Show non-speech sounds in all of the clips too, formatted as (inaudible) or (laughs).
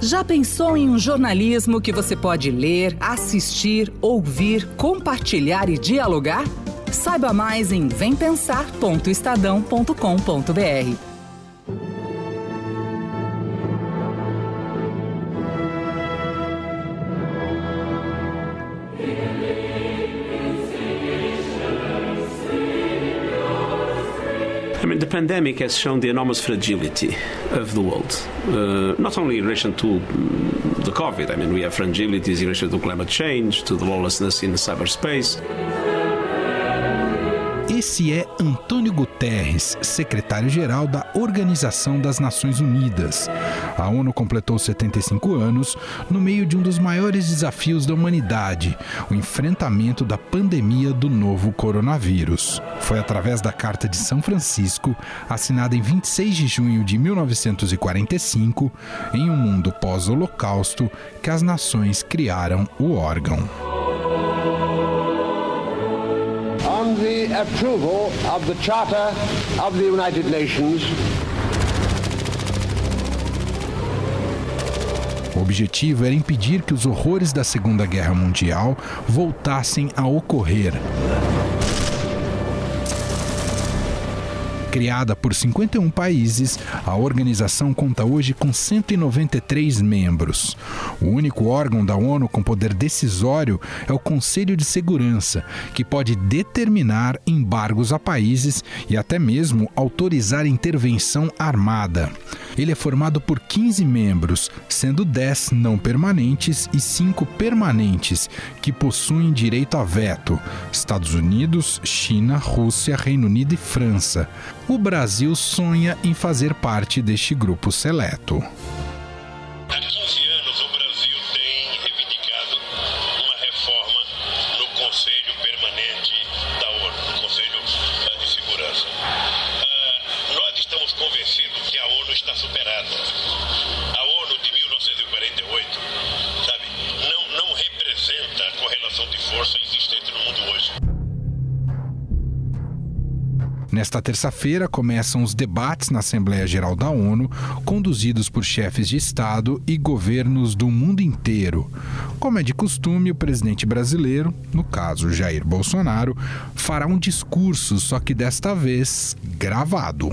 Já pensou em um jornalismo que você pode ler, assistir, ouvir, compartilhar e dialogar? Saiba mais em vempensar.estadão.com.br. pandemic has shown the enormous fragility of the world, uh, not only in relation to the COVID. I mean, we have fragilities in relation to climate change, to the lawlessness in cyberspace. Esse é Antônio Guterres, secretário-geral da Organização das Nações Unidas. A ONU completou 75 anos no meio de um dos maiores desafios da humanidade, o enfrentamento da pandemia do novo coronavírus. Foi através da Carta de São Francisco, assinada em 26 de junho de 1945, em um mundo pós-Holocausto, que as nações criaram o órgão. Approval of the Charter of the United Nations. O objetivo era impedir que os horrores da Segunda Guerra Mundial voltassem a ocorrer. Criada por 51 países, a organização conta hoje com 193 membros. O único órgão da ONU com poder decisório é o Conselho de Segurança, que pode determinar embargos a países e até mesmo autorizar intervenção armada. Ele é formado por 15 membros, sendo 10 não permanentes e 5 permanentes, que possuem direito a veto: Estados Unidos, China, Rússia, Reino Unido e França. O Brasil sonha em fazer parte deste grupo seleto. Nesta terça-feira começam os debates na Assembleia Geral da ONU, conduzidos por chefes de Estado e governos do mundo inteiro. Como é de costume, o presidente brasileiro, no caso Jair Bolsonaro, fará um discurso, só que desta vez gravado.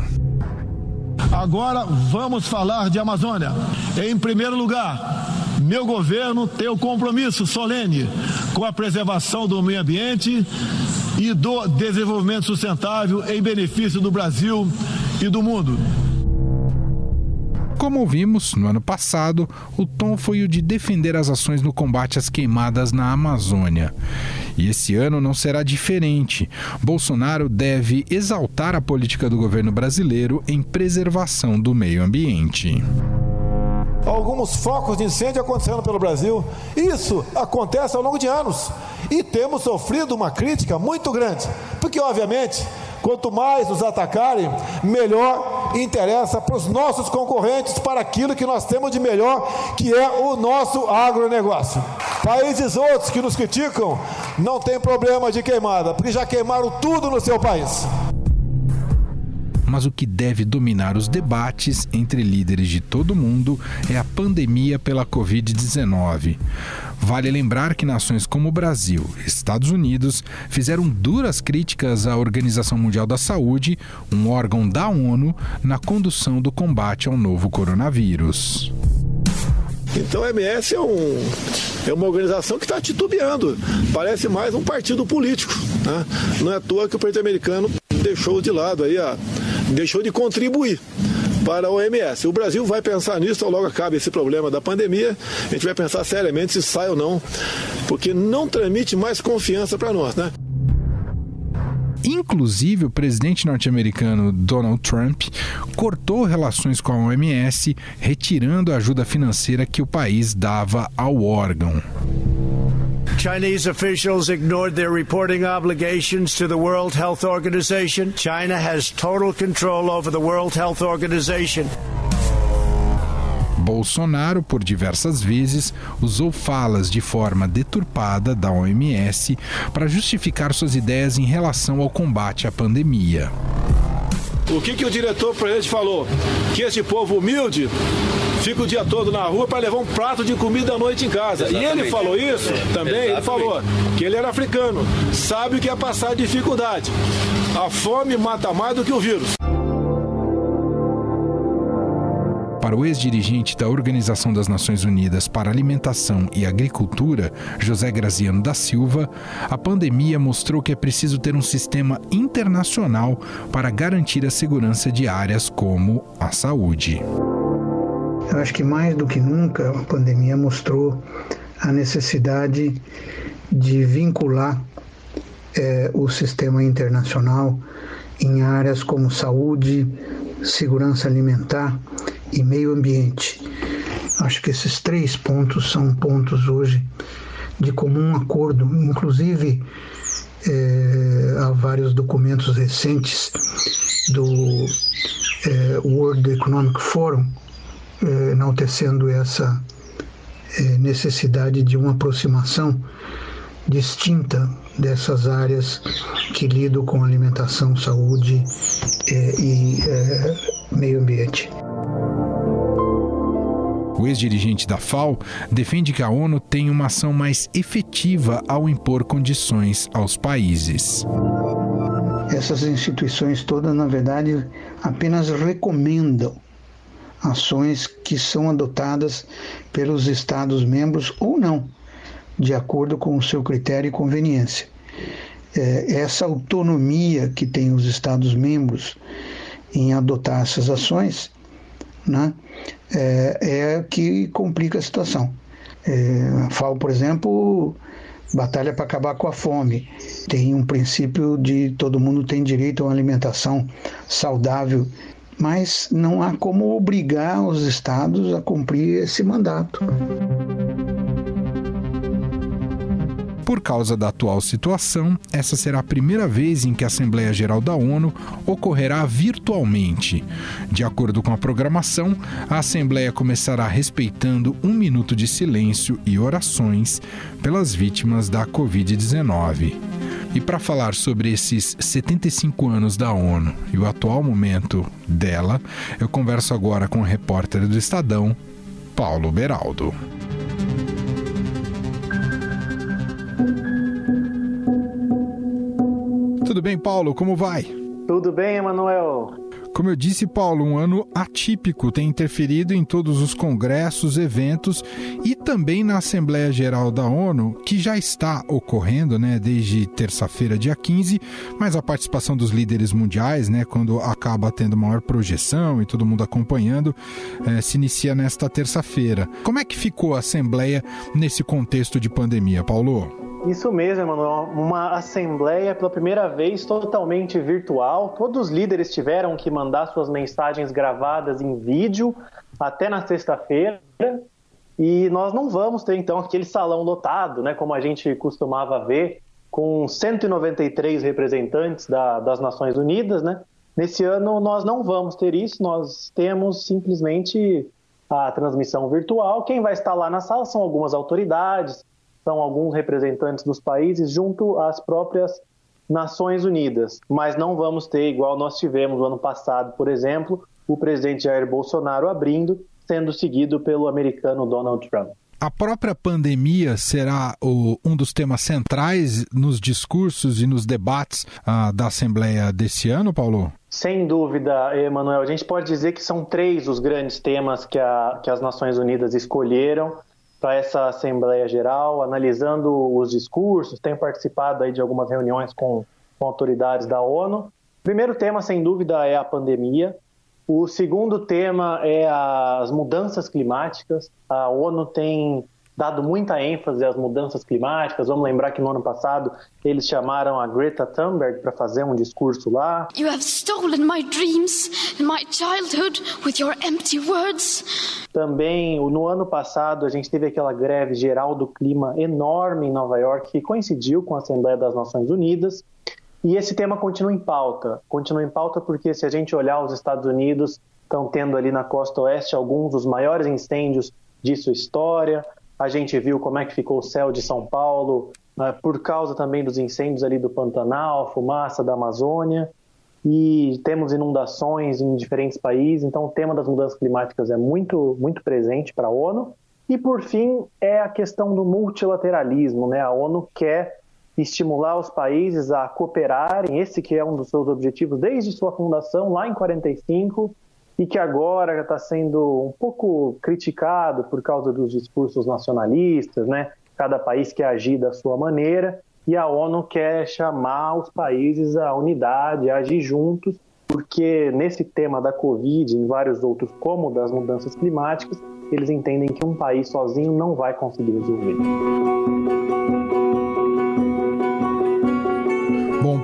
Agora vamos falar de Amazônia. Em primeiro lugar, meu governo tem o compromisso solene com a preservação do meio ambiente e do desenvolvimento sustentável em benefício do Brasil e do mundo. Como ouvimos no ano passado, o tom foi o de defender as ações no combate às queimadas na Amazônia. E esse ano não será diferente. Bolsonaro deve exaltar a política do governo brasileiro em preservação do meio ambiente alguns focos de incêndio acontecendo pelo Brasil. Isso acontece ao longo de anos e temos sofrido uma crítica muito grande, porque obviamente Quanto mais nos atacarem, melhor interessa para os nossos concorrentes, para aquilo que nós temos de melhor, que é o nosso agronegócio. Países outros que nos criticam não tem problema de queimada, porque já queimaram tudo no seu país mas o que deve dominar os debates entre líderes de todo o mundo é a pandemia pela Covid-19. Vale lembrar que nações como Brasil e Estados Unidos fizeram duras críticas à Organização Mundial da Saúde, um órgão da ONU, na condução do combate ao novo coronavírus. Então a MS é, um, é uma organização que está titubeando. Parece mais um partido político. Né? Não é à toa que o presidente americano deixou de lado aí a, deixou de contribuir para a OMS. O Brasil vai pensar nisso, logo acaba esse problema da pandemia, a gente vai pensar seriamente se sai ou não, porque não transmite mais confiança para nós, né? Inclusive, o presidente norte-americano Donald Trump cortou relações com a OMS, retirando a ajuda financeira que o país dava ao órgão. Chinese officials ignored their reporting obligations to the World Health Organization. China has total control over the World Health Organization. Bolsonaro, por diversas vezes, usou falas de forma deturpada da OMS para justificar suas ideias em relação ao combate à pandemia. O que, que o diretor-presidente falou? Que esse povo humilde fica o dia todo na rua para levar um prato de comida à noite em casa. Exatamente. E ele falou isso também, Exatamente. ele falou que ele era africano, sabe o que é passar dificuldade. A fome mata mais do que o vírus. Para o ex-dirigente da Organização das Nações Unidas para Alimentação e Agricultura, José Graziano da Silva, a pandemia mostrou que é preciso ter um sistema internacional para garantir a segurança de áreas como a saúde. Eu acho que mais do que nunca a pandemia mostrou a necessidade de vincular é, o sistema internacional em áreas como saúde, segurança alimentar e meio ambiente. Acho que esses três pontos são pontos hoje de comum acordo, inclusive é, há vários documentos recentes do é, World Economic Forum enaltecendo essa é, necessidade de uma aproximação distinta dessas áreas que lidam com alimentação, saúde é, e meio ambiente. O ex-dirigente da FAO defende que a ONU tem uma ação mais efetiva ao impor condições aos países. Essas instituições todas, na verdade, apenas recomendam ações que são adotadas pelos Estados-membros ou não, de acordo com o seu critério e conveniência. É, essa autonomia que tem os Estados-membros em adotar essas ações né, é, é que complica a situação. É, FAO, por exemplo, batalha para acabar com a fome. Tem um princípio de todo mundo tem direito a uma alimentação saudável, mas não há como obrigar os estados a cumprir esse mandato. Por causa da atual situação, essa será a primeira vez em que a Assembleia Geral da ONU ocorrerá virtualmente. De acordo com a programação, a Assembleia começará respeitando um minuto de silêncio e orações pelas vítimas da Covid-19. E para falar sobre esses 75 anos da ONU e o atual momento dela, eu converso agora com o repórter do Estadão, Paulo Beraldo. Tudo bem, Paulo? Como vai? Tudo bem, Emanuel. Como eu disse, Paulo, um ano atípico tem interferido em todos os congressos, eventos e também na Assembleia Geral da ONU, que já está ocorrendo, né, desde terça-feira, dia 15, mas a participação dos líderes mundiais, né, quando acaba tendo maior projeção e todo mundo acompanhando, eh, se inicia nesta terça-feira. Como é que ficou a Assembleia nesse contexto de pandemia, Paulo? Isso mesmo, Emanuel. Uma assembleia pela primeira vez totalmente virtual. Todos os líderes tiveram que mandar suas mensagens gravadas em vídeo até na sexta-feira. E nós não vamos ter então aquele salão lotado, né, como a gente costumava ver, com 193 representantes da, das Nações Unidas, né? Nesse ano nós não vamos ter isso, nós temos simplesmente a transmissão virtual. Quem vai estar lá na sala são algumas autoridades, são alguns representantes dos países junto às próprias Nações Unidas, mas não vamos ter, igual nós tivemos no ano passado, por exemplo, o presidente Jair Bolsonaro abrindo, sendo seguido pelo americano Donald Trump. A própria pandemia será o, um dos temas centrais nos discursos e nos debates ah, da Assembleia desse ano, Paulo? Sem dúvida, Emanuel. A gente pode dizer que são três os grandes temas que, a, que as Nações Unidas escolheram para essa Assembleia Geral, analisando os discursos, tenho participado aí de algumas reuniões com, com autoridades da ONU. Primeiro tema, sem dúvida, é a pandemia. O segundo tema é as mudanças climáticas. A ONU tem dado muita ênfase às mudanças climáticas. Vamos lembrar que no ano passado eles chamaram a Greta Thunberg para fazer um discurso lá. You have stolen my dreams and my childhood with your empty words. Também no ano passado a gente teve aquela greve geral do clima enorme em Nova York que coincidiu com a Assembleia das Nações Unidas. E esse tema continua em pauta. Continua em pauta porque se a gente olhar os Estados Unidos, estão tendo ali na costa oeste alguns dos maiores incêndios de sua história. A gente viu como é que ficou o céu de São Paulo, né, por causa também dos incêndios ali do Pantanal, fumaça da Amazônia. e temos inundações em diferentes países, então o tema das mudanças climáticas é muito, muito presente para a ONU. E, por fim, é a questão do multilateralismo. Né? A ONU quer estimular os países a cooperarem, esse que é um dos seus objetivos desde sua fundação, lá em 45, e que agora está sendo um pouco criticado por causa dos discursos nacionalistas, né? Cada país quer agir da sua maneira e a ONU quer chamar os países à unidade, a agir juntos, porque nesse tema da Covid, em vários outros, como das mudanças climáticas, eles entendem que um país sozinho não vai conseguir resolver.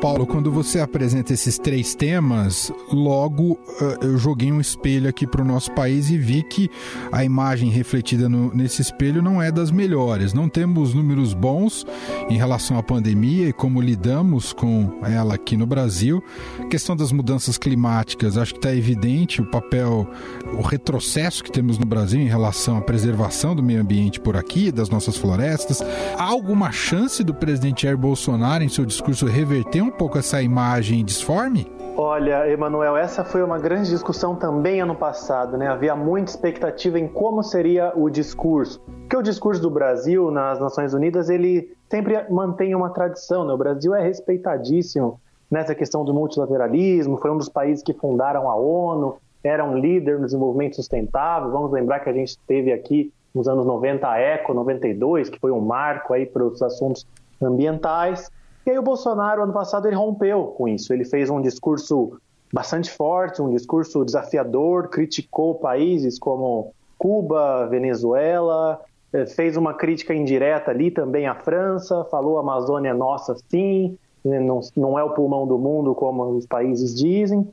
Paulo, quando você apresenta esses três temas, logo eh, eu joguei um espelho aqui para o nosso país e vi que a imagem refletida no, nesse espelho não é das melhores. Não temos números bons em relação à pandemia e como lidamos com ela aqui no Brasil. A questão das mudanças climáticas, acho que está evidente o papel, o retrocesso que temos no Brasil em relação à preservação do meio ambiente por aqui, das nossas florestas. Há alguma chance do presidente Jair Bolsonaro, em seu discurso, reverter um pouco essa imagem disforme? Olha, Emanuel, essa foi uma grande discussão também ano passado, né? Havia muita expectativa em como seria o discurso. Porque o discurso do Brasil nas Nações Unidas, ele sempre mantém uma tradição, né? O Brasil é respeitadíssimo nessa questão do multilateralismo, foi um dos países que fundaram a ONU, era um líder no desenvolvimento sustentável. Vamos lembrar que a gente teve aqui nos anos 90 a ECO 92, que foi um marco aí para os assuntos ambientais. E aí o Bolsonaro, ano passado, ele rompeu com isso. Ele fez um discurso bastante forte, um discurso desafiador, criticou países como Cuba, Venezuela, eh, fez uma crítica indireta ali também à França, falou a Amazônia é nossa sim, né, não, não é o pulmão do mundo como os países dizem.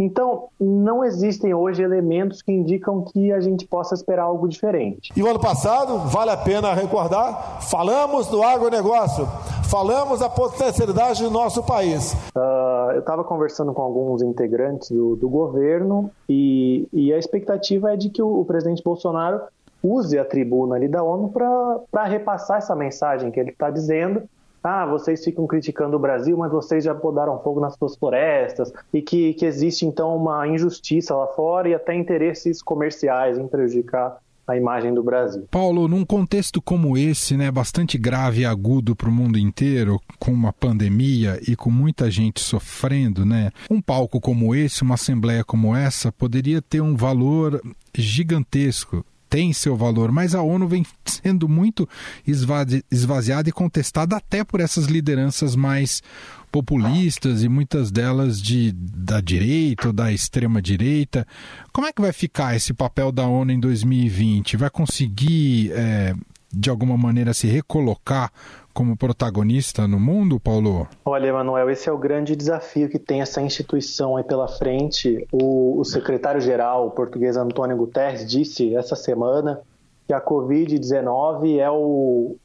Então, não existem hoje elementos que indicam que a gente possa esperar algo diferente. E o ano passado, vale a pena recordar, falamos do agronegócio, falamos da potencialidade do nosso país. Uh, eu estava conversando com alguns integrantes do, do governo e, e, a expectativa é de que o, o presidente Bolsonaro use a tribuna ali da ONU para repassar essa mensagem que ele está dizendo ah, vocês ficam criticando o Brasil, mas vocês já podaram fogo nas suas florestas, e que, que existe então uma injustiça lá fora e até interesses comerciais em prejudicar a imagem do Brasil. Paulo, num contexto como esse, né, bastante grave e agudo para o mundo inteiro, com uma pandemia e com muita gente sofrendo, né, um palco como esse, uma assembleia como essa, poderia ter um valor gigantesco tem seu valor, mas a ONU vem sendo muito esvaziada e contestada até por essas lideranças mais populistas e muitas delas de, da direita ou da extrema direita. Como é que vai ficar esse papel da ONU em 2020? Vai conseguir, é, de alguma maneira, se recolocar como protagonista no mundo, Paulo? Olha, Emanuel, esse é o grande desafio que tem essa instituição aí pela frente. O, o secretário-geral o português Antônio Guterres disse essa semana que a Covid-19 é o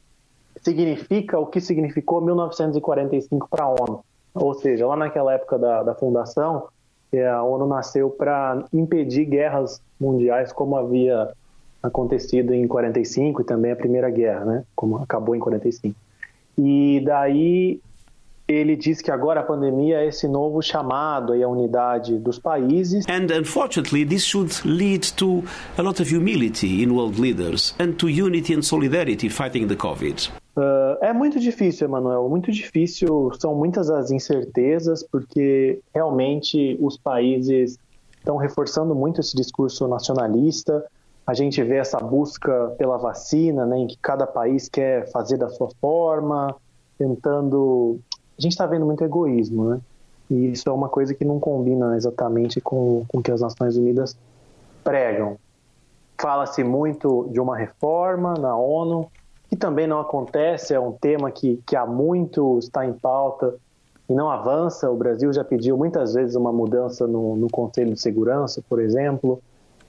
significa o que significou 1945 para a ONU. Ou seja, lá naquela época da, da fundação, a ONU nasceu para impedir guerras mundiais como havia acontecido em 45 e também a Primeira Guerra, né? Como acabou em 45. E daí ele diz que agora a pandemia é esse novo chamado aí à unidade dos países. And unfortunately, this should lead to a lot of humility in world leaders and to unity and solidarity fighting the COVID. Uh, é muito difícil, Emanuel, muito difícil. São muitas as incertezas, porque realmente os países estão reforçando muito esse discurso nacionalista. A gente vê essa busca pela vacina, né, em que cada país quer fazer da sua forma, tentando. A gente está vendo muito egoísmo, né? E isso é uma coisa que não combina exatamente com, o que as Nações Unidas pregam. Fala-se muito de uma reforma na ONU, que também não acontece, é um tema que, que há muito está em pauta e não avança. O Brasil já pediu muitas vezes uma mudança no, no Conselho de Segurança, por exemplo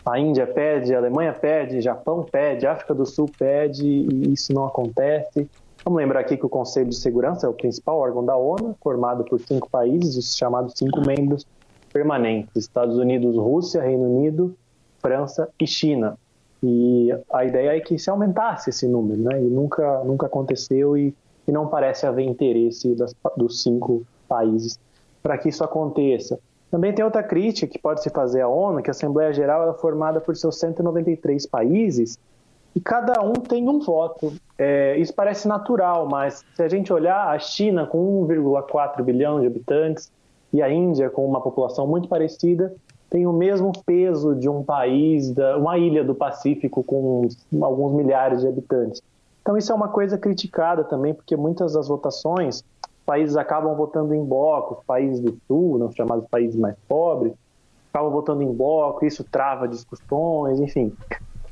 a Índia pede, a Alemanha pede, Japão pede, África do Sul pede e isso não acontece. Vamos lembrar aqui que o Conselho de Segurança é o principal órgão da ONU, formado por cinco países, os chamados cinco membros permanentes: Estados Unidos, Rússia, Reino Unido, França e China. E a ideia é que se aumentasse esse número, né? E nunca, nunca aconteceu e, e não parece haver interesse das, dos cinco países para que isso aconteça. Também tem outra crítica que pode se fazer à ONU, que a Assembleia Geral é formada por seus 193 países e cada um tem um voto. É, isso parece natural, mas se a gente olhar a China com 1,4 bilhão de habitantes e a Índia com uma população muito parecida, tem o mesmo peso de um país, da, uma ilha do Pacífico com alguns milhares de habitantes. Então isso é uma coisa criticada também, porque muitas das votações, países acabam votando em bloco, países do sul, não chamados países mais pobres, acabam votando em bloco, isso trava discussões, enfim.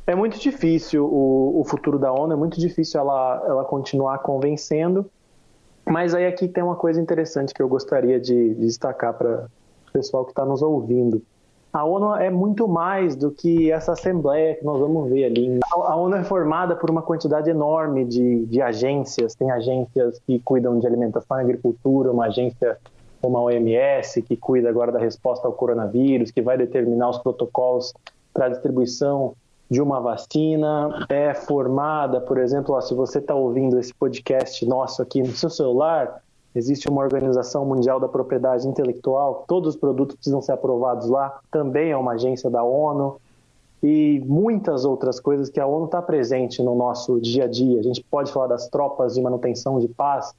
É muito difícil o, o futuro da ONU, é muito difícil ela, ela continuar convencendo, mas aí aqui tem uma coisa interessante que eu gostaria de, de destacar para o pessoal que está nos ouvindo a ONU é muito mais do que essa assembleia que nós vamos ver ali. A ONU é formada por uma quantidade enorme de, de agências. Tem agências que cuidam de alimentação e agricultura, uma agência como a OMS, que cuida agora da resposta ao coronavírus, que vai determinar os protocolos para a distribuição de uma vacina. É formada, por exemplo, ó, se você está ouvindo esse podcast nosso aqui no seu celular, Existe uma Organização Mundial da Propriedade Intelectual, todos os produtos precisam ser aprovados lá, também é uma agência da ONU, e muitas outras coisas que a ONU está presente no nosso dia a dia. A gente pode falar das tropas de manutenção de paz,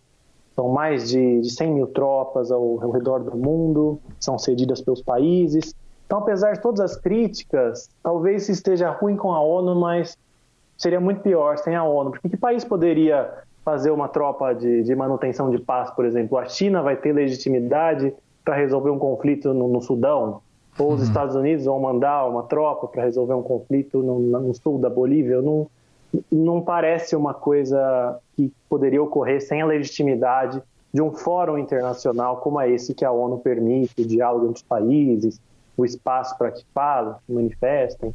são mais de, de 100 mil tropas ao, ao redor do mundo, são cedidas pelos países. Então, apesar de todas as críticas, talvez esteja ruim com a ONU, mas seria muito pior sem a ONU. Porque que país poderia fazer uma tropa de, de manutenção de paz, por exemplo? A China vai ter legitimidade para resolver um conflito no, no Sudão? Ou os uhum. Estados Unidos vão mandar uma tropa para resolver um conflito no, no, sul da Bolívia? Não, não parece uma coisa que poderia ocorrer sem a legitimidade de um fórum internacional como é esse que a ONU permite, o diálogo entre os países, o espaço para que falem, se manifestem.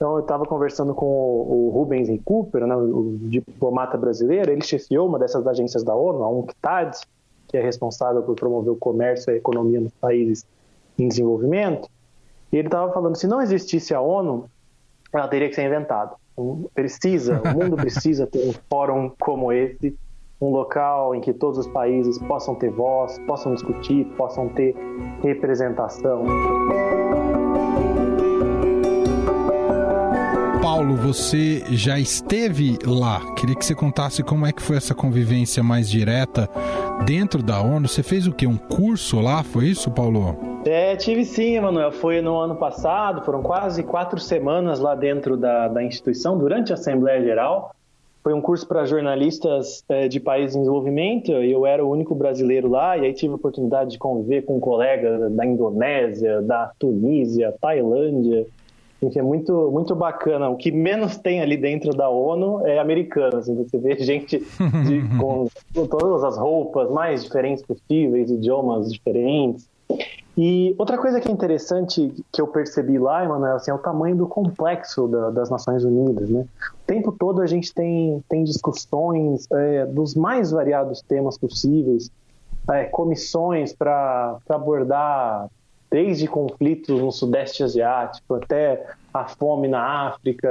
Então, eu estava conversando com o, o Rubens Cooper, né, o diplomata brasileiro, ele chefiou uma dessas agências da ONU, a UNCTAD, que é responsável por promover o comércio e a economia nos países em desenvolvimento, e ele estava falando, se não existisse a ONU, ela teria que ser inventada. Precisa, o mundo (laughs) precisa ter um fórum como esse, um local em que todos os países possam ter voz, possam discutir, possam ter representação. Paulo, você já esteve lá. Queria que você contasse como é que foi essa convivência mais direta dentro da ONU. Você fez o quê? Um curso lá? Foi isso, Paulo? É, tive sim, Emanuel. Foi no ano passado, foram quase quatro semanas lá dentro da, da instituição, durante a Assembleia Geral. Foi um curso para jornalistas é, de países em desenvolvimento eu era o único brasileiro lá. E aí tive a oportunidade de conviver com colegas da Indonésia, da Tunísia, Tailândia, que é muito, muito bacana. O que menos tem ali dentro da ONU é americano. Assim, você vê (laughs) gente de, com, com, todas as roupas mais diferentes possíveis, idiomas diferentes. E outra coisa que é interessante que eu percebi lá, Emanuel, assim, é o tamanho do complexo da, das Nações Unidas. Né? O tempo todo a gente tem, tem discussões é, dos mais variados temas possíveis, é, comissões para abordar desde conflitos no Sudeste Asiático até a fome na África,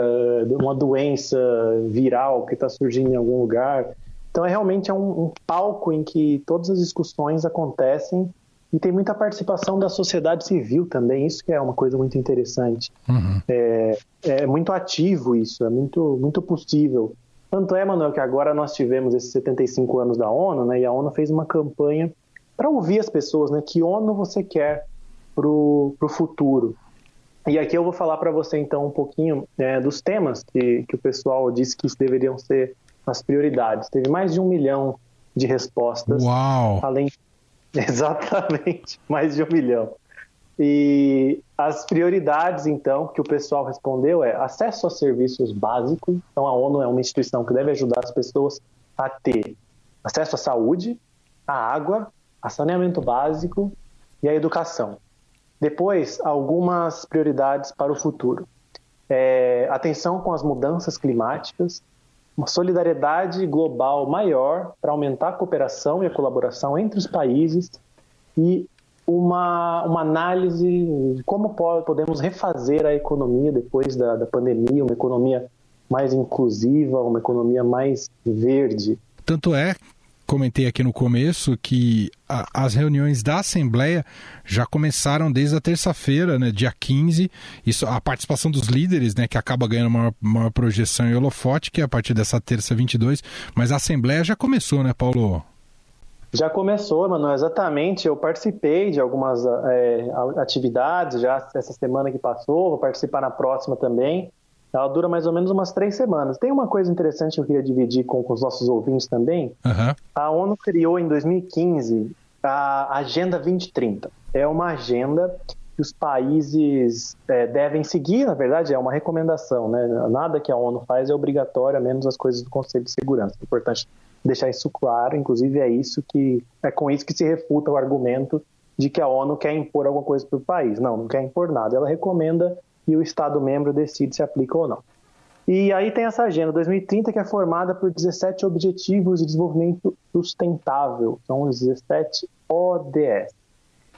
uma doença viral que está surgindo em algum lugar. Então, é realmente é um, um, palco em que todas as discussões acontecem e tem muita participação da sociedade civil também. Isso que é uma coisa muito interessante. Uhum. É, é, muito ativo isso, é muito, muito possível. Tanto é, Manuel, que agora nós tivemos esses 75 anos da ONU, né, e a ONU fez uma campanha para ouvir as pessoas, né, que ONU você quer para o futuro. E aqui eu vou falar para você então um pouquinho é, dos temas que, que o pessoal disse que deveriam ser as prioridades. Teve mais de um milhão de respostas. Uau! Além... (laughs) Exatamente, mais de um milhão. E as prioridades, então, que o pessoal respondeu é acesso a serviços básicos. Então, a ONU é uma instituição que deve ajudar as pessoas a ter acesso à saúde, à água, a saneamento básico e à educação. Depois, algumas prioridades para o futuro. É, atenção com as mudanças climáticas, uma solidariedade global maior para aumentar a cooperação e a colaboração entre os países e uma, uma análise de como podemos refazer a economia depois da, da pandemia, uma economia mais inclusiva, uma economia mais verde. Tanto é comentei aqui no começo que a, as reuniões da Assembleia já começaram desde a terça-feira, né, dia 15. Isso, a participação dos líderes, né, que acaba ganhando maior, maior projeção e holofote, que é a partir dessa terça 22. Mas a Assembleia já começou, né, Paulo? Já começou, Manoel, exatamente. Eu participei de algumas é, atividades já essa semana que passou, vou participar na próxima também. Ela dura mais ou menos umas três semanas. Tem uma coisa interessante que eu queria dividir com, com os nossos ouvintes também. Uhum. A ONU criou em 2015 a Agenda 2030. É uma agenda que os países é, devem seguir, na verdade, é uma recomendação. Né? Nada que a ONU faz é obrigatório, a menos as coisas do Conselho de Segurança. É importante deixar isso claro. Inclusive, é isso que é com isso que se refuta o argumento de que a ONU quer impor alguma coisa para o país. Não, não quer impor nada. Ela recomenda e o Estado membro decide se aplica ou não. E aí tem essa agenda 2030 que é formada por 17 Objetivos de Desenvolvimento Sustentável, são os 17 ODS.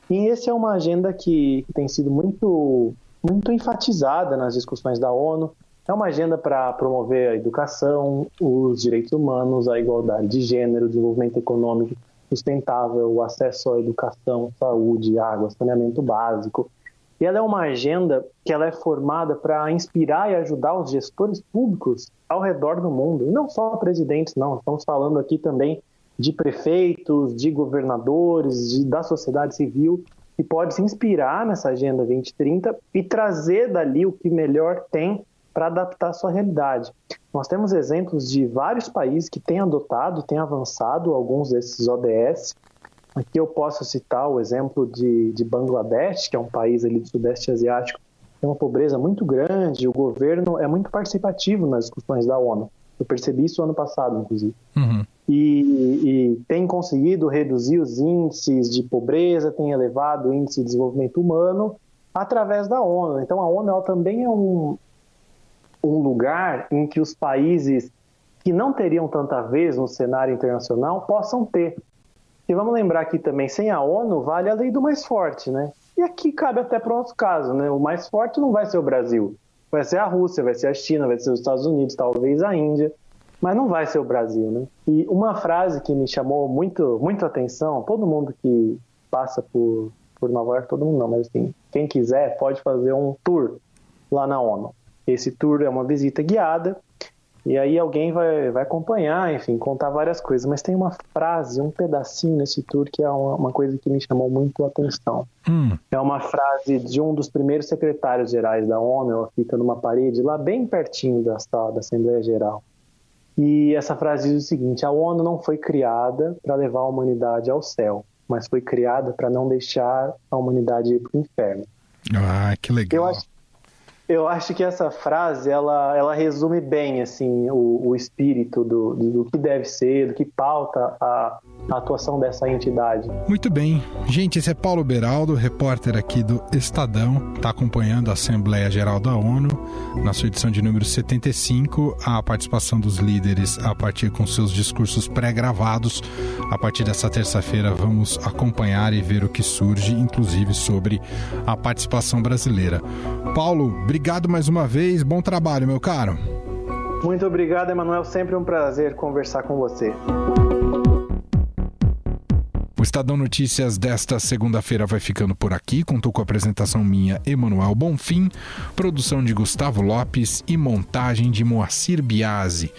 E essa é uma agenda que, tem sido muito, muito enfatizada nas discussões da ONU. É uma agenda para promover a educação, os direitos humanos, a igualdade de gênero, o desenvolvimento econômico sustentável, o acesso à educação, saúde, água, saneamento básico, e ela é uma agenda que ela é formada para inspirar e ajudar os gestores públicos ao redor do mundo, e não só presidentes, não. Estamos falando aqui também de prefeitos, de governadores, de, da sociedade civil, que pode se inspirar nessa Agenda 2030 e trazer dali o que melhor tem para adaptar a sua realidade. Nós temos exemplos de vários países que têm adotado, têm avançado alguns desses ODS, Aqui eu posso citar o exemplo de, de Bangladesh, que é um país ali do Sudeste Asiático, tem uma pobreza muito grande, o governo é muito participativo nas discussões da ONU. Eu percebi isso ano passado, inclusive. Uhum. E, e, tem conseguido reduzir os índices de pobreza, tem elevado o índice de desenvolvimento humano através da ONU. Então a ONU ela também é um, um lugar em que os países que não teriam tanta vez no cenário internacional possam ter. E vamos lembrar aqui também, sem a ONU vale a lei do mais forte, né? E aqui cabe até para o nosso caso, né? O mais forte não vai ser o Brasil, vai ser a Rússia, vai ser a China, vai ser os Estados Unidos, talvez a Índia, mas não vai ser o Brasil, né? E uma frase que me chamou muito, muito atenção, todo mundo que passa por, por Nova York, todo mundo não, mas assim, quem quiser pode fazer um tour lá na ONU. Esse tour é uma visita guiada e aí alguém vai, vai acompanhar, enfim, contar várias coisas. Mas tem uma frase, um pedacinho nesse tour que é uma, uma coisa que me chamou muito a atenção. Hum. É uma frase de um dos primeiros secretários gerais da ONU, ela fica numa parede lá bem pertinho da sala da Assembleia Geral. E essa frase diz o seguinte: a ONU não foi criada para levar a humanidade ao céu, mas foi criada para não deixar a humanidade ir para o inferno. Ah, que legal. Eu acho, eu acho que essa frase ela, ela resume bem assim o, o espírito do, do, que deve ser, do que pauta a, a, atuação dessa entidade. Muito bem. Gente, esse é Paulo Beraldo, repórter aqui do Estadão, está acompanhando a Assembleia Geral da ONU, na sua edição de número 75, a participação dos líderes a partir com seus discursos pré-gravados. A partir dessa terça-feira vamos acompanhar e ver o que surge, inclusive sobre a participação brasileira. Paulo, obrigado obrigado mais uma vez. Bom trabalho, meu caro. Muito obrigado, Emanuel. Sempre um prazer conversar com você. O Estadão Notícias desta segunda-feira vai ficando por aqui. Contou com a apresentação minha, Emanuel Bonfim, produção de Gustavo Lopes e montagem de Moacir Biasi.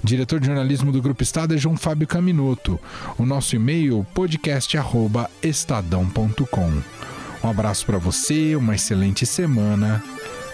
Diretor de jornalismo do Grupo Estado é João Fábio Caminoto. O nosso e-mail podcast@estadão.com. Um abraço para você, uma excelente semana